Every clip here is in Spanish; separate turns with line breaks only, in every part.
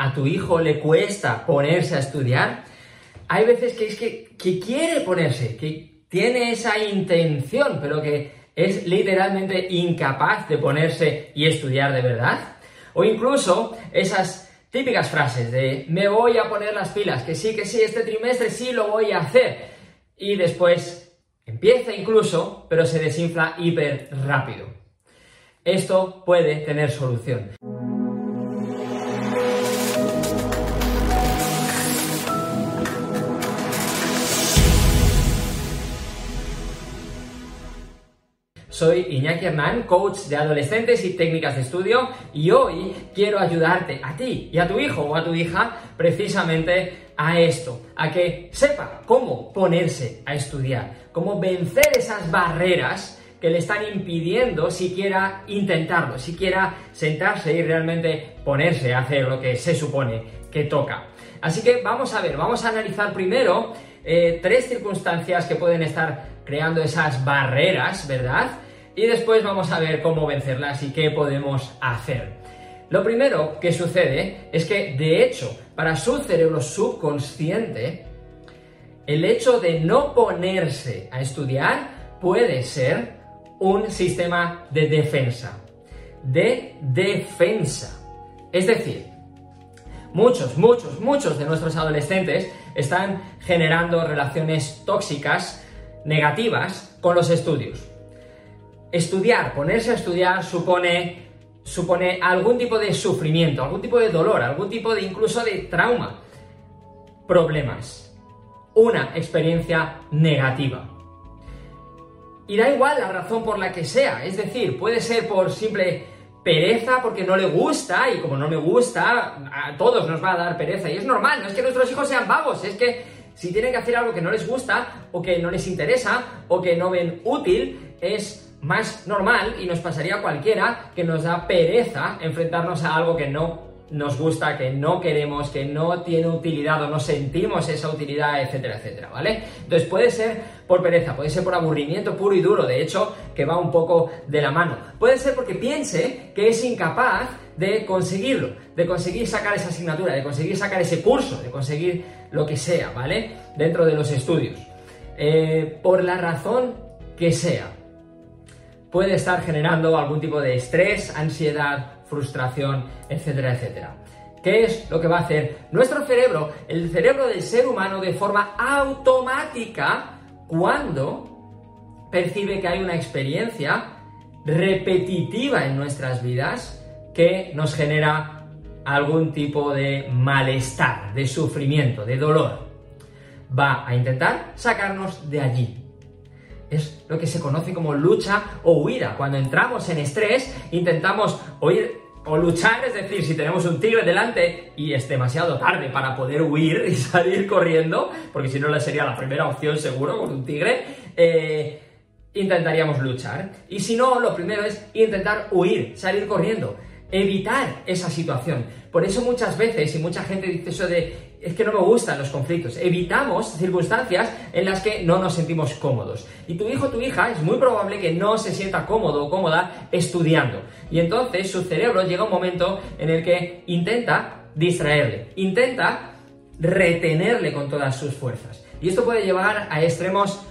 a tu hijo le cuesta ponerse a estudiar, hay veces que es que, quiere ponerse, que tiene esa intención, pero que es literalmente incapaz de ponerse y estudiar de verdad. O incluso esas típicas frases de me voy a poner las pilas, que sí, que sí, este trimestre sí lo voy a hacer. Y después empieza incluso, pero se desinfla hiper rápido. Esto puede tener solución. Soy Iñaki Hernán, coach de adolescentes y técnicas de estudio, y hoy quiero ayudarte a ti y a tu hijo o a tu hija precisamente a esto, a que sepa cómo ponerse a estudiar, cómo vencer esas barreras que le están impidiendo siquiera intentarlo, siquiera sentarse y realmente ponerse a hacer lo que se supone que toca. Así que vamos a ver, vamos a analizar primero eh, tres circunstancias que pueden estar creando esas barreras, ¿verdad? Y después vamos a ver cómo vencerlas y qué podemos hacer. Lo primero que sucede es que, de hecho, para su cerebro subconsciente, el hecho de no ponerse a estudiar puede ser un sistema de defensa. De defensa. Es decir, muchos, muchos, muchos de nuestros adolescentes están generando relaciones tóxicas, negativas, con los estudios. Estudiar, ponerse a estudiar supone, supone algún tipo de sufrimiento, algún tipo de dolor, algún tipo de incluso de trauma, problemas, una experiencia negativa. Y da igual la razón por la que sea, es decir, puede ser por simple pereza porque no le gusta y como no le gusta, a todos nos va a dar pereza y es normal, no es que nuestros hijos sean vagos, es que si tienen que hacer algo que no les gusta o que no les interesa o que no ven útil, es más normal y nos pasaría cualquiera que nos da pereza enfrentarnos a algo que no nos gusta, que no queremos, que no tiene utilidad o no sentimos esa utilidad, etcétera, etcétera, ¿vale? Entonces puede ser por pereza, puede ser por aburrimiento puro y duro, de hecho, que va un poco de la mano. Puede ser porque piense que es incapaz de conseguirlo, de conseguir sacar esa asignatura, de conseguir sacar ese curso, de conseguir lo que sea, ¿vale? Dentro de los estudios. Eh, por la razón que sea puede estar generando algún tipo de estrés, ansiedad, frustración, etcétera, etcétera. ¿Qué es lo que va a hacer nuestro cerebro, el cerebro del ser humano, de forma automática cuando percibe que hay una experiencia repetitiva en nuestras vidas que nos genera algún tipo de malestar, de sufrimiento, de dolor? Va a intentar sacarnos de allí, es lo que se conoce como lucha o huida. Cuando entramos en estrés, intentamos huir o luchar, es decir, si tenemos un tigre delante y es demasiado tarde para poder huir y salir corriendo, porque si no sería la primera opción seguro con un tigre, eh, intentaríamos luchar. Y si no, lo primero es intentar huir, salir corriendo, evitar esa situación. Por eso muchas veces, y mucha gente dice eso de es que no me gustan los conflictos. Evitamos circunstancias en las que no nos sentimos cómodos. Y tu hijo o tu hija es muy probable que no se sienta cómodo o cómoda estudiando. Y entonces su cerebro llega un momento en el que intenta distraerle, intenta retenerle con todas sus fuerzas. Y esto puede llevar a extremos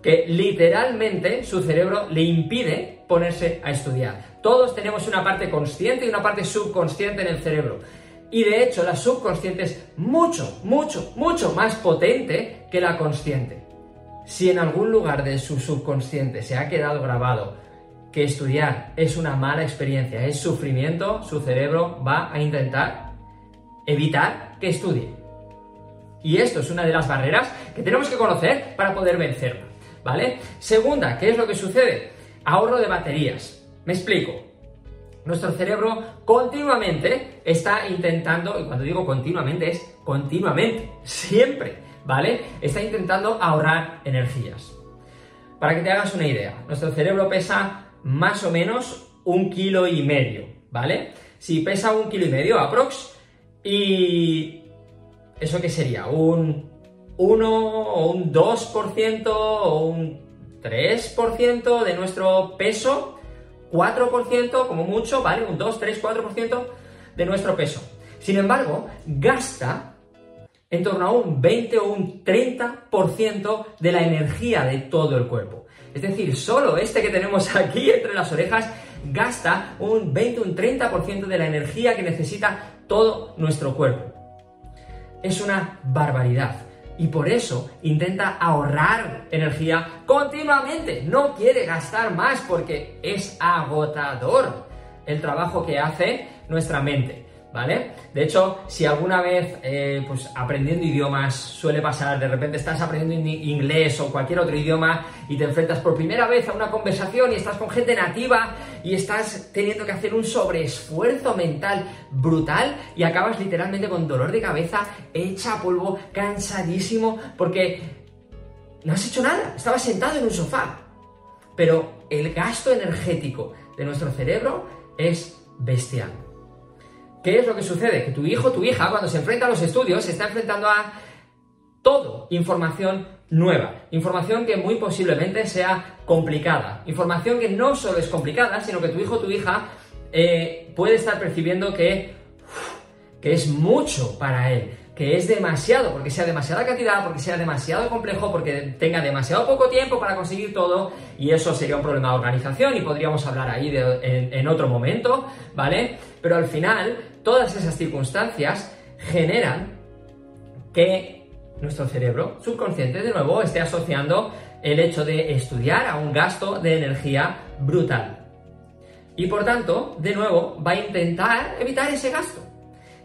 que literalmente su cerebro le impide ponerse a estudiar. Todos tenemos una parte consciente y una parte subconsciente en el cerebro. Y de hecho, la subconsciente es mucho, mucho, mucho más potente que la consciente. Si en algún lugar de su subconsciente se ha quedado grabado que estudiar es una mala experiencia, es sufrimiento, su cerebro va a intentar evitar que estudie. Y esto es una de las barreras que tenemos que conocer para poder vencerla, ¿vale? Segunda, ¿qué es lo que sucede? Ahorro de baterías. Me explico. Nuestro cerebro continuamente está intentando, y cuando digo continuamente es continuamente, siempre, ¿vale? Está intentando ahorrar energías. Para que te hagas una idea, nuestro cerebro pesa más o menos un kilo y medio, ¿vale? Si pesa un kilo y medio, aprox, y ¿eso qué sería? ¿Un 1 o un 2% o un 3% de nuestro peso? 4% como mucho, ¿vale? Un 2, 3, 4% de nuestro peso. Sin embargo, gasta en torno a un 20 o un 30% de la energía de todo el cuerpo. Es decir, solo este que tenemos aquí entre las orejas gasta un 20 o un 30% de la energía que necesita todo nuestro cuerpo. Es una barbaridad. Y por eso intenta ahorrar energía continuamente. No quiere gastar más porque es agotador el trabajo que hace nuestra mente. ¿Vale? De hecho, si alguna vez, eh, pues aprendiendo idiomas suele pasar, de repente estás aprendiendo inglés o cualquier otro idioma y te enfrentas por primera vez a una conversación y estás con gente nativa y estás teniendo que hacer un sobreesfuerzo mental brutal y acabas literalmente con dolor de cabeza, hecha polvo, cansadísimo, porque no has hecho nada, estabas sentado en un sofá. Pero el gasto energético de nuestro cerebro es bestial. ¿Qué es lo que sucede? Que tu hijo, tu hija, cuando se enfrenta a los estudios, se está enfrentando a todo información nueva, información que muy posiblemente sea complicada, información que no solo es complicada, sino que tu hijo, tu hija eh, puede estar percibiendo que es mucho para él, que es demasiado, porque sea demasiada cantidad, porque sea demasiado complejo, porque tenga demasiado poco tiempo para conseguir todo, y eso sería un problema de organización y podríamos hablar ahí en, otro momento, ¿vale? Pero al final, todas esas circunstancias generan que nuestro cerebro subconsciente de nuevo esté asociando el hecho de estudiar a un gasto de energía brutal. Y por tanto, de nuevo, va a intentar evitar ese gasto.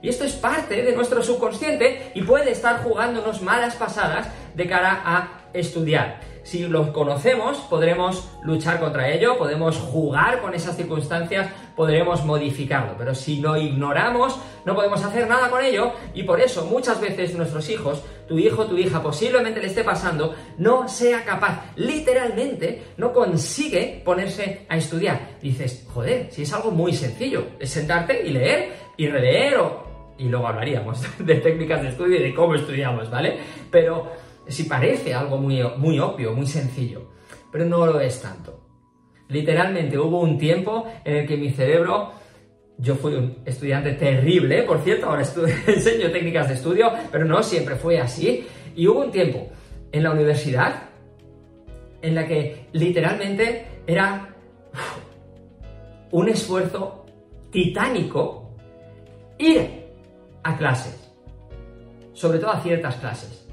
Y esto es parte de nuestro subconsciente y puede estar jugándonos malas pasadas de cara a estudiar. Si lo conocemos, podremos luchar contra ello, podemos jugar con esas circunstancias, podremos modificarlo. Pero si lo ignoramos, no podemos hacer nada con ello y por eso muchas veces nuestros hijos, tu hijo, tu hija, posiblemente le esté pasando, no sea capaz, literalmente, no consigue ponerse a estudiar. Dices, joder, si es algo muy sencillo, es sentarte y leer y releer o y luego hablaríamos de técnicas de estudio y de cómo estudiamos, ¿vale? Pero si parece algo muy, muy obvio, muy sencillo, pero no lo es tanto. Literalmente hubo un tiempo en el que mi cerebro, yo fui un estudiante terrible, por cierto, ahora enseño técnicas de estudio, pero no siempre fue así, y hubo un tiempo en la universidad en la que literalmente era un esfuerzo titánico ir a clases, sobre todo a ciertas clases.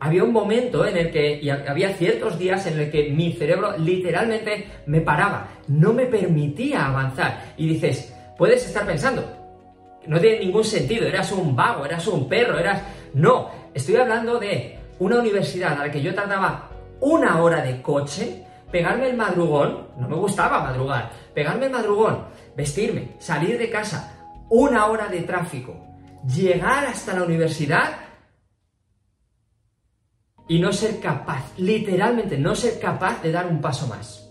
Había un momento en el que, y había ciertos días en el que mi cerebro literalmente me paraba, no me permitía avanzar. Y dices, puedes estar pensando, no tiene ningún sentido, eras un vago, eras un perro, eras... No, estoy hablando de una universidad a la que yo tardaba una hora de coche, pegarme el madrugón, no me gustaba madrugar, pegarme el madrugón, vestirme, salir de casa, una hora de tráfico, llegar hasta la universidad y no ser capaz, literalmente no ser capaz de dar un paso más.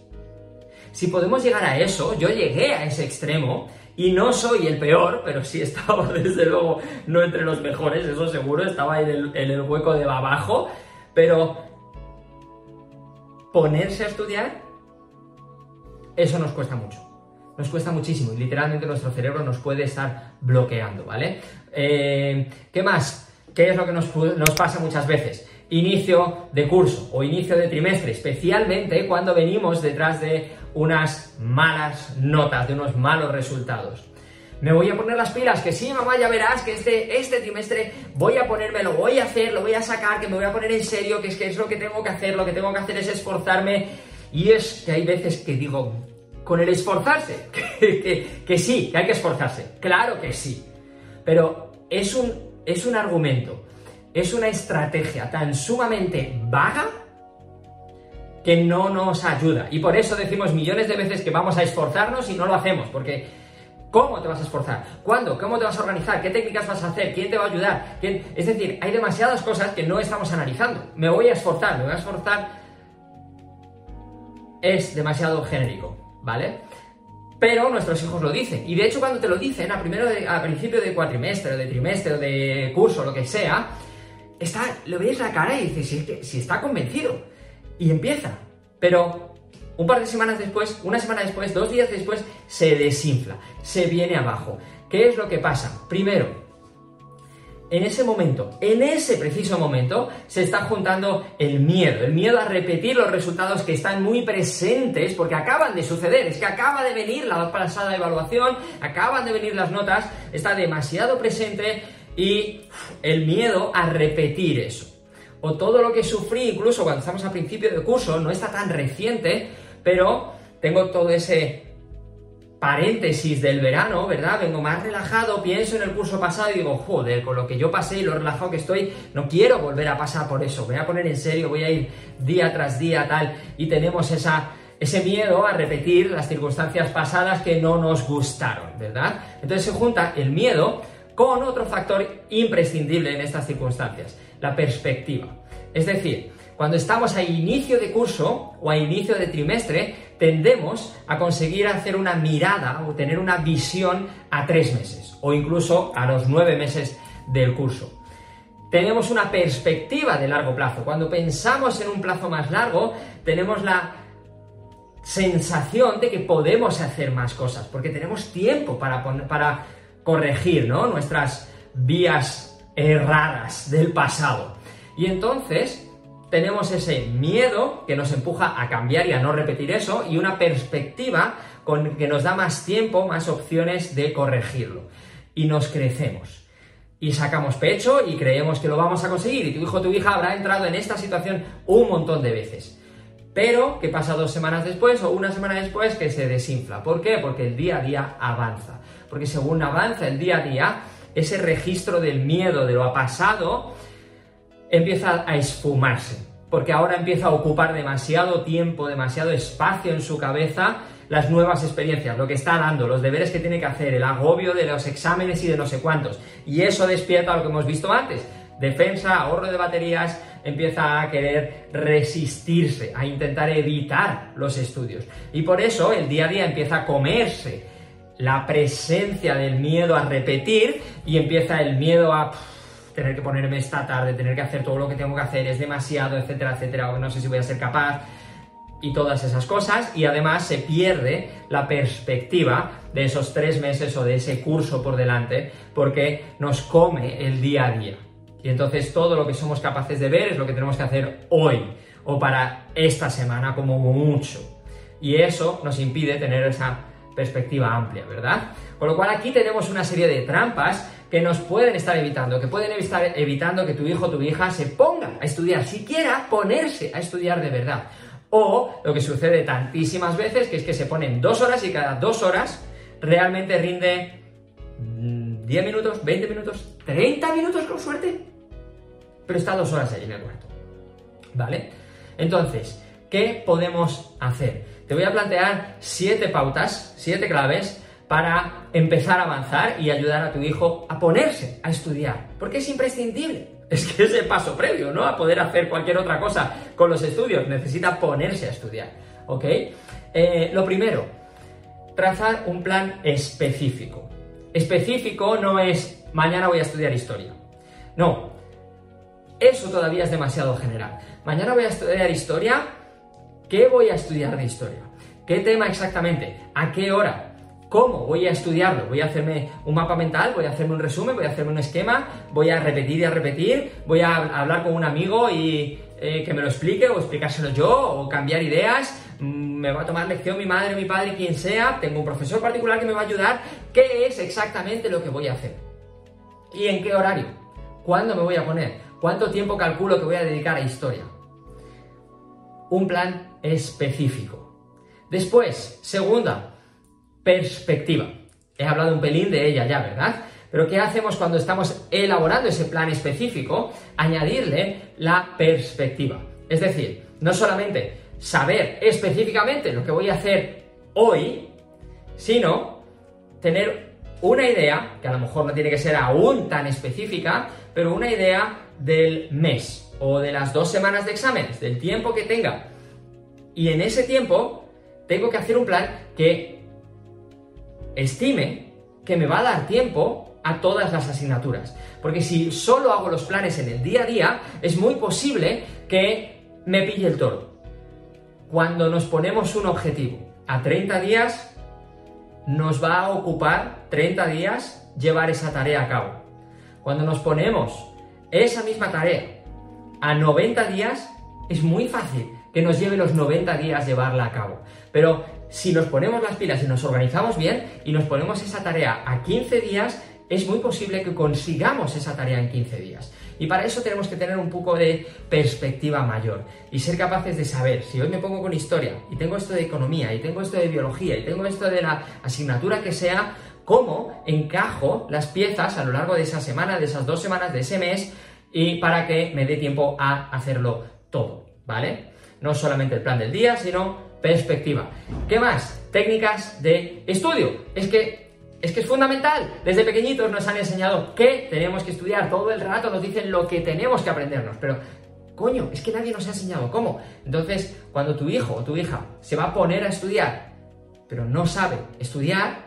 Si podemos llegar a eso, yo llegué a ese extremo y no soy el peor, pero sí estaba desde luego no entre los mejores, eso seguro, estaba en el, en el hueco de abajo, pero ponerse a estudiar, eso nos cuesta mucho nos cuesta muchísimo y literalmente nuestro cerebro nos puede estar bloqueando, ¿vale? Eh, ¿Qué más? ¿Qué es lo que nos, pasa muchas veces? Inicio de curso o inicio de trimestre, especialmente cuando venimos detrás de unas malas notas, de unos malos resultados. Me voy a poner las pilas, que sí, mamá, ya verás que este, este trimestre voy a ponerme, lo voy a hacer, lo voy a sacar, que me voy a poner en serio, que es que es lo que tengo que hacer, lo que tengo que hacer es esforzarme. Y es que hay veces que digo, con el esforzarse, que, sí, que hay que esforzarse, claro que sí, pero es un, es un argumento, es una estrategia tan sumamente vaga que no nos ayuda. Y por eso decimos millones de veces que vamos a esforzarnos y no lo hacemos, porque ¿Cómo te vas a esforzar? ¿Cuándo? ¿Cómo te vas a organizar? ¿Qué técnicas vas a hacer? ¿Quién te va a ayudar? Es decir, hay demasiadas cosas que no estamos analizando. Me voy a esforzar, me voy a esforzar. Es demasiado genérico. ¿Vale? Pero nuestros hijos lo dicen. Y de hecho, cuando te lo dicen a, primero a principio de cuatrimestre, o de trimestre, o de curso, lo que sea, está, lo ves la cara y dices, si, si está convencido. Y empieza. Pero un par de semanas después, una semana después, dos días después, se desinfla, se viene abajo. ¿qué es lo que pasa? Primero, en ese momento, en ese preciso momento, se está juntando el miedo, el miedo a repetir los resultados que están muy presentes porque acaban de suceder, es que acaba de venir la pasada evaluación, acaban de venir las notas, está demasiado presente y el miedo a repetir eso. O todo lo que sufrí incluso cuando estamos a principio de curso, no está tan reciente, pero tengo todo ese paréntesis del verano, ¿verdad? Vengo más relajado, pienso en el curso pasado y digo, joder, con lo que yo pasé y lo relajado que estoy, no quiero volver a pasar por eso, voy a poner en serio, voy a ir día tras día, tal, y tenemos esa, ese miedo a repetir las circunstancias pasadas que no nos gustaron, ¿verdad? Entonces se junta el miedo con otro factor imprescindible en estas circunstancias, la perspectiva. Es decir, cuando estamos a inicio de curso o a inicio de trimestre, tendemos a conseguir hacer una mirada o tener una visión a tres meses o incluso a los nueve meses del curso. Tenemos una perspectiva de largo plazo. Cuando pensamos en un plazo más largo, tenemos la sensación de que podemos hacer más cosas, porque tenemos tiempo para, para corregir nuestras vías erradas del pasado. Y entonces tenemos ese miedo que nos empuja a cambiar y a no repetir eso y una perspectiva con que nos da más tiempo, más opciones de corregirlo. Y nos crecemos. Y sacamos pecho y creemos que lo vamos a conseguir. Y tu hijo o tu hija habrá entrado en esta situación un montón de veces. Pero que pasa dos semanas después o una semana después que se desinfla. ¿Por qué? Porque el día a día avanza. Porque según avanza el día a día, ese registro del miedo de lo pasado empieza a esfumarse, porque ahora empieza a ocupar demasiado tiempo, demasiado espacio en su cabeza las nuevas experiencias, lo que está dando, los deberes que tiene que hacer, el agobio de los exámenes y de no sé cuántos. Y eso despierta lo que hemos visto antes. Defensa, ahorro de baterías, empieza a querer resistirse, a intentar evitar los estudios. Y por eso el día a día empieza a comerse la presencia del miedo a repetir y empieza el miedo a tener que ponerme esta tarde, tener que hacer todo lo que tengo que hacer, es demasiado, etcétera, etcétera, o no sé si voy a ser capaz, y todas esas cosas, y además se pierde la perspectiva de esos tres meses o de ese curso por delante, porque nos come el día a día. Y entonces todo lo que somos capaces de ver es lo que tenemos que hacer hoy, o para esta semana como mucho. Y eso nos impide tener esa perspectiva amplia, ¿verdad? Con lo cual aquí tenemos una serie de trampas que nos pueden estar evitando, que pueden estar evitando que tu hijo o tu hija se ponga a estudiar, siquiera ponerse a estudiar de verdad. O lo que sucede tantísimas veces, que es que se ponen dos horas y cada dos horas realmente rinde 10 mm, minutos, 20 minutos, 30 minutos con suerte. Pero está dos horas ahí en el cuarto. ¿Vale? Entonces, ¿qué podemos hacer? Te voy a plantear siete pautas, siete claves para empezar a avanzar y ayudar a tu hijo a ponerse a estudiar, porque es imprescindible. Es que es el paso previo, ¿no? A poder hacer cualquier otra cosa con los estudios, necesita ponerse a estudiar, ¿ok? Eh, lo primero, trazar un plan específico. Específico no es mañana voy a estudiar historia. No, eso todavía es demasiado general. Mañana voy a estudiar historia. ¿Qué voy a estudiar de historia? ¿Qué tema exactamente? ¿A qué hora? ¿Cómo voy a estudiarlo? Voy a hacerme un mapa mental, voy a hacerme un resumen, voy a hacerme un esquema, voy a repetir y a repetir, voy a hablar con un amigo y eh, que me lo explique o explicárselo yo o cambiar ideas, mm, me va a tomar lección mi madre, mi padre, quien sea, tengo un profesor particular que me va a ayudar, ¿qué es exactamente lo que voy a hacer? ¿Y en qué horario? ¿Cuándo me voy a poner? ¿Cuánto tiempo calculo que voy a dedicar a historia? Un plan específico. Después, segunda, perspectiva. He hablado un pelín de ella ya, ¿verdad? Pero ¿qué hacemos cuando estamos elaborando ese plan específico? Añadirle la perspectiva. Es decir, no solamente saber específicamente lo que voy a hacer hoy, sino tener una idea, que a lo mejor no tiene que ser aún tan específica, pero una idea del mes o de las dos semanas de exámenes, del tiempo que tenga. Y en ese tiempo tengo que hacer un plan que estime que me va a dar tiempo a todas las asignaturas. Porque si solo hago los planes en el día a día, es muy posible que me pille el toro. Cuando nos ponemos un objetivo a 30 días, nos va a ocupar 30 días llevar esa tarea a cabo. Cuando nos ponemos esa misma tarea a 90 días, es muy fácil que nos lleve los 90 días llevarla a cabo. Pero si nos ponemos las pilas y nos organizamos bien y nos ponemos esa tarea a 15 días, es muy posible que consigamos esa tarea en 15 días. Y para eso tenemos que tener un poco de perspectiva mayor y ser capaces de saber, si hoy me pongo con historia y tengo esto de economía y tengo esto de biología y tengo esto de la asignatura que sea, cómo encajo las piezas a lo largo de esa semana, de esas dos semanas, de ese mes y para que me dé tiempo a hacerlo todo, ¿vale? No solamente el plan del día, sino perspectiva. ¿Qué más? Técnicas de estudio. Es que es que es fundamental. Desde pequeñitos nos han enseñado que tenemos que estudiar. Todo el rato nos dicen lo que tenemos que aprendernos. Pero, coño, es que nadie nos ha enseñado cómo. Entonces, cuando tu hijo o tu hija se va a poner a estudiar, pero no sabe estudiar,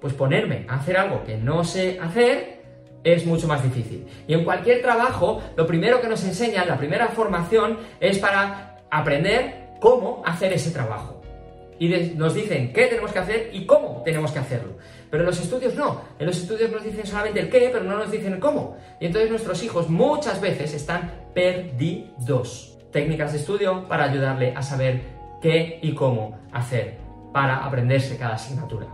pues ponerme a hacer algo que no sé hacer es mucho más difícil. Y en cualquier trabajo, lo primero que nos enseñan, la primera formación, es para aprender cómo hacer ese trabajo y nos dicen qué tenemos que hacer y cómo tenemos que hacerlo. Pero en los estudios no. En los estudios nos dicen solamente el qué, pero no nos dicen el cómo. Y entonces nuestros hijos muchas veces están perdidos. Técnicas de estudio para ayudarle a saber qué y cómo hacer para aprenderse cada asignatura.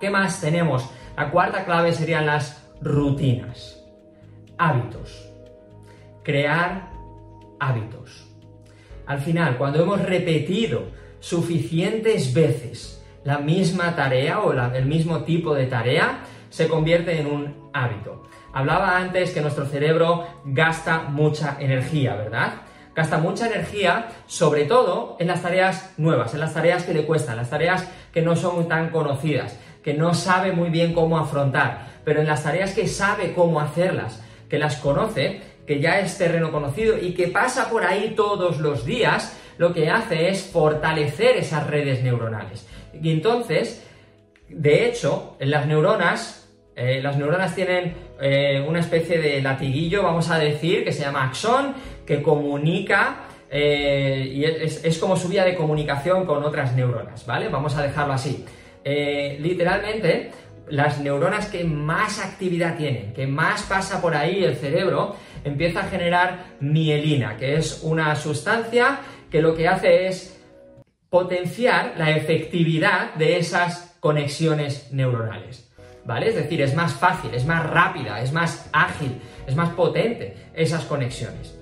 ¿Qué más tenemos? La cuarta clave serían las rutinas. Hábitos. Crear hábitos. Al final, cuando hemos repetido suficientes veces la misma tarea o el mismo tipo de tarea, se convierte en un hábito. Hablaba antes que nuestro cerebro gasta mucha energía, ¿verdad? Gasta mucha energía, sobre todo en las tareas nuevas, en las tareas que le cuestan, las tareas que no son tan conocidas, que no sabe muy bien cómo afrontar, pero en las tareas que sabe cómo hacerlas, que las conoce, que ya es terreno conocido y que pasa por ahí todos los días, lo que hace es fortalecer esas redes neuronales. Y entonces, de hecho, las neuronas, eh, las neuronas tienen eh, una especie de latiguillo, vamos a decir, que se llama axón, que comunica eh, y es, es, como su vía de comunicación con otras neuronas, ¿vale? Vamos a dejarlo así. literalmente, las neuronas que más actividad tienen, que más pasa por ahí el cerebro, empieza a generar mielina, que es una sustancia que lo que hace es potenciar la efectividad de esas conexiones neuronales. ¿Vale? Es decir, es más fácil, es más rápida, es más ágil, es más potente esas conexiones.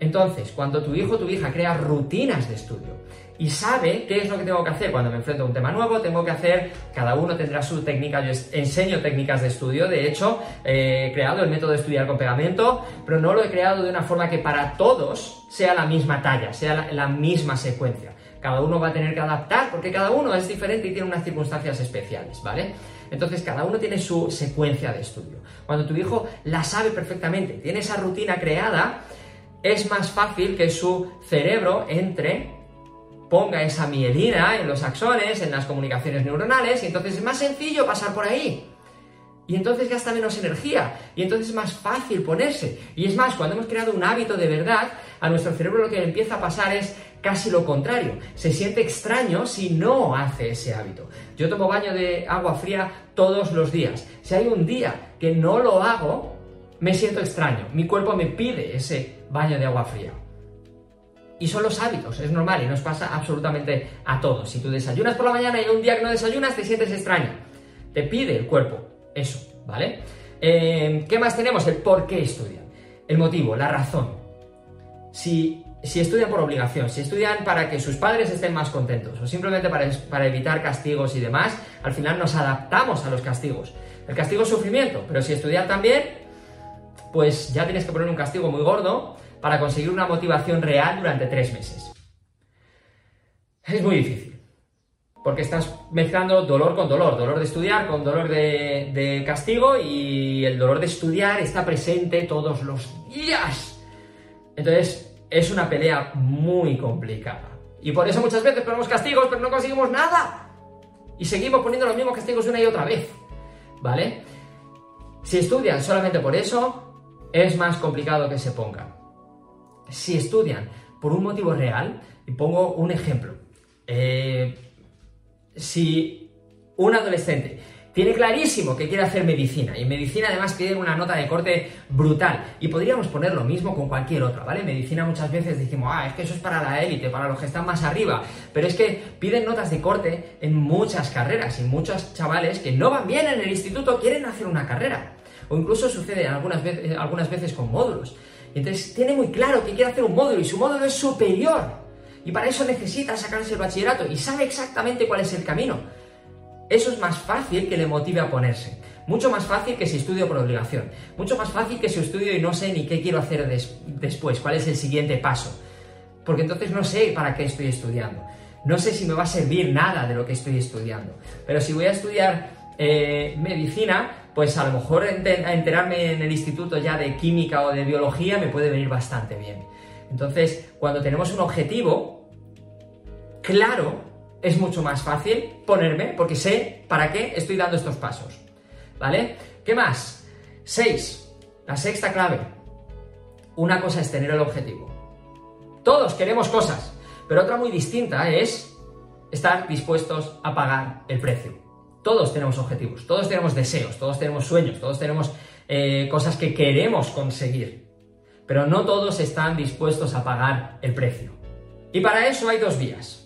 Entonces, cuando tu hijo o tu hija crea rutinas de estudio y sabe qué es lo que tengo que hacer cuando me enfrento a un tema nuevo, tengo que hacer, cada uno tendrá su técnica, yo enseño técnicas de estudio, de hecho, he creado el método de estudiar con pegamento, pero no lo he creado de una forma que para todos sea la misma talla, sea la, misma secuencia. Cada uno va a tener que adaptar porque cada uno es diferente y tiene unas circunstancias especiales, ¿vale? Entonces cada uno tiene su secuencia de estudio. Cuando tu hijo la sabe perfectamente, tiene esa rutina creada, es más fácil que su cerebro entre, ponga esa mielina en los axones, en las comunicaciones neuronales, y entonces es más sencillo pasar por ahí. Y entonces gasta menos energía, y entonces es más fácil ponerse. Y es más, cuando hemos creado un hábito de verdad, a nuestro cerebro lo que empieza a pasar es casi lo contrario. Se siente extraño si no hace ese hábito. Yo tomo baño de agua fría todos los días. Si hay un día que no lo hago, me siento extraño, mi cuerpo me pide ese baño de agua fría. Y son los hábitos, es normal y nos pasa absolutamente a todos. Si tú desayunas por la mañana y un día que no desayunas te sientes extraño, te pide el cuerpo eso, ¿vale? Eh, ¿Qué más tenemos? El por qué estudian, el motivo, la razón. Si, si, estudian por obligación, si estudian para que sus padres estén más contentos o simplemente para, para evitar castigos y demás, al final nos adaptamos a los castigos. El castigo es sufrimiento, pero si estudian también, pues ya tienes que poner un castigo muy gordo para conseguir una motivación real durante tres meses. Es muy difícil, porque estás mezclando dolor con dolor, dolor de estudiar con dolor de, castigo y el dolor de estudiar está presente todos los días. Entonces, es una pelea muy complicada. Y por eso muchas veces ponemos castigos, pero no conseguimos nada. Y seguimos poniendo los mismos castigos una y otra vez. ¿Vale? Si estudian solamente por eso, es más complicado que se pongan. Si estudian por un motivo real, y pongo un ejemplo, eh, si un adolescente tiene clarísimo que quiere hacer medicina y en medicina además piden una nota de corte brutal y podríamos poner lo mismo con cualquier otra, ¿vale? Medicina muchas veces decimos, ah, es que eso es para la élite, para los que están más arriba, pero es que piden notas de corte en muchas carreras y muchos chavales que no van bien en el instituto quieren hacer una carrera o incluso sucede algunas veces con módulos. Entonces tiene muy claro que quiere hacer un módulo y su módulo es superior y para eso necesita sacarse el bachillerato y sabe exactamente cuál es el camino. Eso es más fácil que le motive a ponerse. Mucho más fácil que si estudio por obligación. Mucho más fácil que si estudio y no sé ni qué quiero hacer después, cuál es el siguiente paso. Porque entonces no sé para qué estoy estudiando. No sé si me va a servir nada de lo que estoy estudiando. Pero si voy a estudiar eh, medicina, pues a lo mejor enterarme en el instituto ya de química o de biología me puede venir bastante bien. Entonces, cuando tenemos un objetivo claro, es mucho más fácil ponerme porque sé para qué estoy dando estos pasos. ¿Vale? ¿Qué más? 6. La sexta clave. Una cosa es tener el objetivo. Todos queremos cosas, pero otra muy distinta es estar dispuestos a pagar el precio. Todos tenemos objetivos, todos tenemos deseos, todos tenemos sueños, todos tenemos eh, cosas que queremos conseguir, pero no todos están dispuestos a pagar el precio. Y para eso hay dos vías.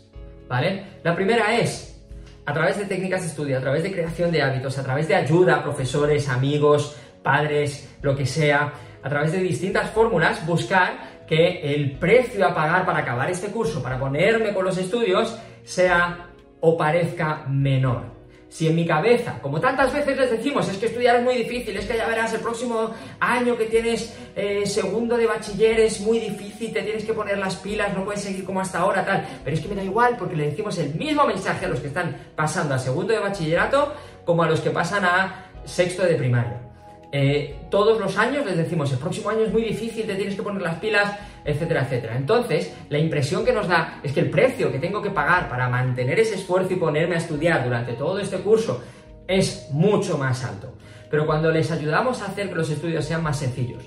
¿vale? La primera es a través de técnicas de estudio, a través de creación de hábitos, a través de ayuda a profesores, amigos, padres, lo que sea, a través de distintas fórmulas, buscar que el precio a pagar para acabar este curso, para ponerme con los estudios, sea o parezca menor. Si en mi cabeza, como tantas veces les decimos, es que estudiar es muy difícil, es que ya verás, el próximo año que tienes eh, segundo de bachiller es muy difícil, te tienes que poner las pilas, no puedes seguir como hasta ahora, tal. Pero es que me da igual porque le decimos el mismo mensaje a los que están pasando a segundo de bachillerato como a los que pasan a sexto de primaria. Eh, todos los años les decimos, el próximo año es muy difícil, te tienes que poner las pilas, etcétera, etcétera. Entonces, la impresión que nos da es que el precio que tengo que pagar para mantener ese esfuerzo y ponerme a estudiar durante todo este curso es mucho más alto. Pero cuando les ayudamos a hacer que los estudios sean más sencillos,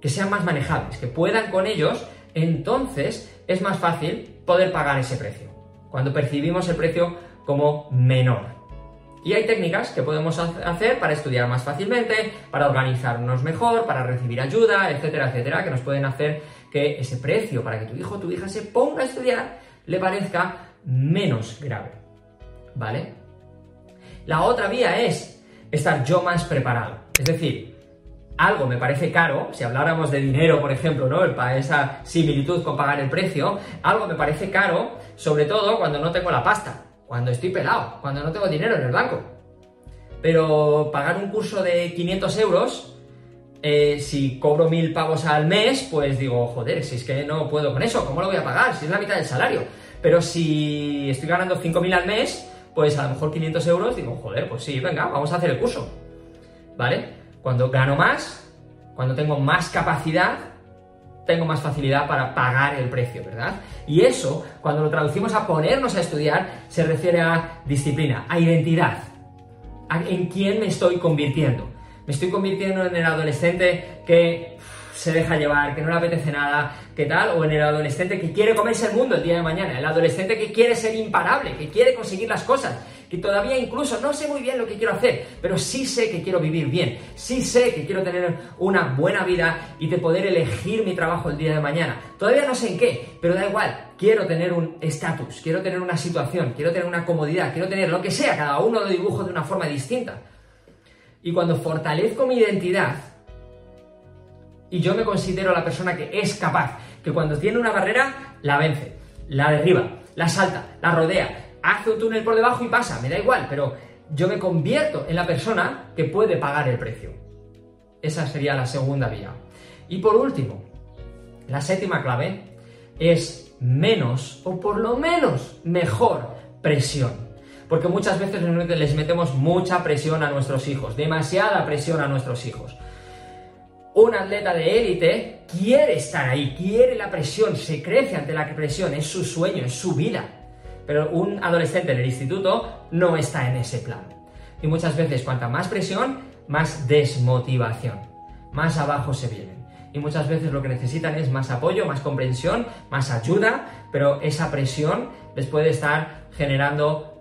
que sean más manejables, que puedan con ellos, entonces es más fácil poder pagar ese precio. Cuando percibimos el precio como menor. Y hay técnicas que podemos hacer para estudiar más fácilmente, para organizarnos mejor, para recibir ayuda, etcétera, etcétera, que nos pueden hacer que ese precio para que tu hijo o tu hija se ponga a estudiar le parezca menos grave. ¿Vale? La otra vía es estar yo más preparado. Es decir, algo me parece caro, si habláramos de dinero, por ejemplo, ¿no? Para esa similitud con pagar el precio, algo me parece caro, sobre todo cuando no tengo la pasta cuando estoy pelado, cuando no tengo dinero en el banco. Pero pagar un curso de 500 euros, eh, si cobro mil pavos al mes, pues digo, joder, si es que no puedo con eso, ¿cómo lo voy a pagar? Si es la mitad del salario. Pero si estoy ganando 5.000 al mes, pues a lo mejor 500 euros, digo, joder, pues sí, venga, vamos a hacer el curso. ¿Vale? Cuando gano más, cuando tengo más capacidad, tengo más facilidad para pagar el precio, ¿verdad? Y eso, cuando lo traducimos a ponernos a estudiar, se refiere a disciplina, a identidad, en quién me estoy convirtiendo. Me estoy convirtiendo en el adolescente que se deja llevar, que no le apetece nada, que tal, o en el adolescente que quiere comerse el mundo el día de mañana, el adolescente que quiere ser imparable, que quiere conseguir las cosas, que todavía incluso no sé muy bien lo que quiero hacer, pero sí sé que quiero vivir bien, sí sé que quiero tener una buena vida y de poder elegir mi trabajo el día de mañana. Todavía no sé en qué, pero da igual, quiero tener un estatus, quiero tener una situación, quiero tener una comodidad, quiero tener lo que sea, cada uno lo dibujo de una forma distinta. Y cuando fortalezco mi identidad, y yo me considero la persona que es capaz, que cuando tiene una barrera, la vence, la derriba, la salta, la rodea, hace un túnel por debajo y pasa, me da igual, pero yo me convierto en la persona que puede pagar el precio. Esa sería la segunda vía. Y por último, la séptima clave es menos o por lo menos mejor presión. Porque muchas veces les metemos mucha presión a nuestros hijos, demasiada presión a nuestros hijos. Un atleta de élite quiere estar ahí, quiere la presión, se crece ante la presión, es su sueño, es su vida. Pero un adolescente en el instituto no está en ese plan. Y muchas veces, cuanta más presión, más desmotivación. Más abajo se vienen. Y muchas veces lo que necesitan es más apoyo, más comprensión, más ayuda, pero esa presión les puede estar generando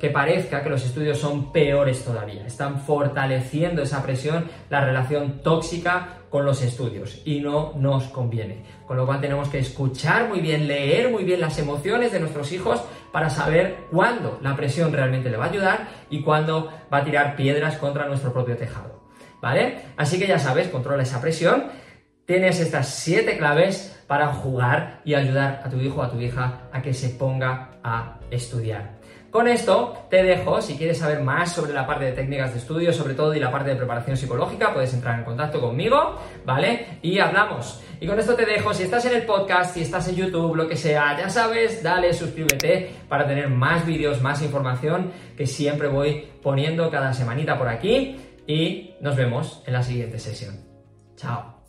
que parezca que los estudios son peores todavía. Están fortaleciendo esa presión, la relación tóxica con los estudios y no nos conviene. Con lo cual tenemos que escuchar muy bien, leer muy bien las emociones de nuestros hijos para saber cuándo la presión realmente le va a ayudar y cuándo va a tirar piedras contra nuestro propio tejado. ¿Vale? Así que ya sabes, controla esa presión. Tienes estas siete claves para jugar y ayudar a tu hijo o a tu hija a que se ponga a estudiar. Con esto te dejo, si quieres saber más sobre la parte de técnicas de estudio, sobre todo y la parte de preparación psicológica, puedes entrar en contacto conmigo, ¿vale? Y hablamos. Y con esto te dejo, si estás en el podcast, si estás en YouTube, lo que sea, ya sabes, dale, suscríbete para tener más vídeos, más información que siempre voy poniendo cada semanita por aquí y nos vemos en la siguiente sesión. Chao.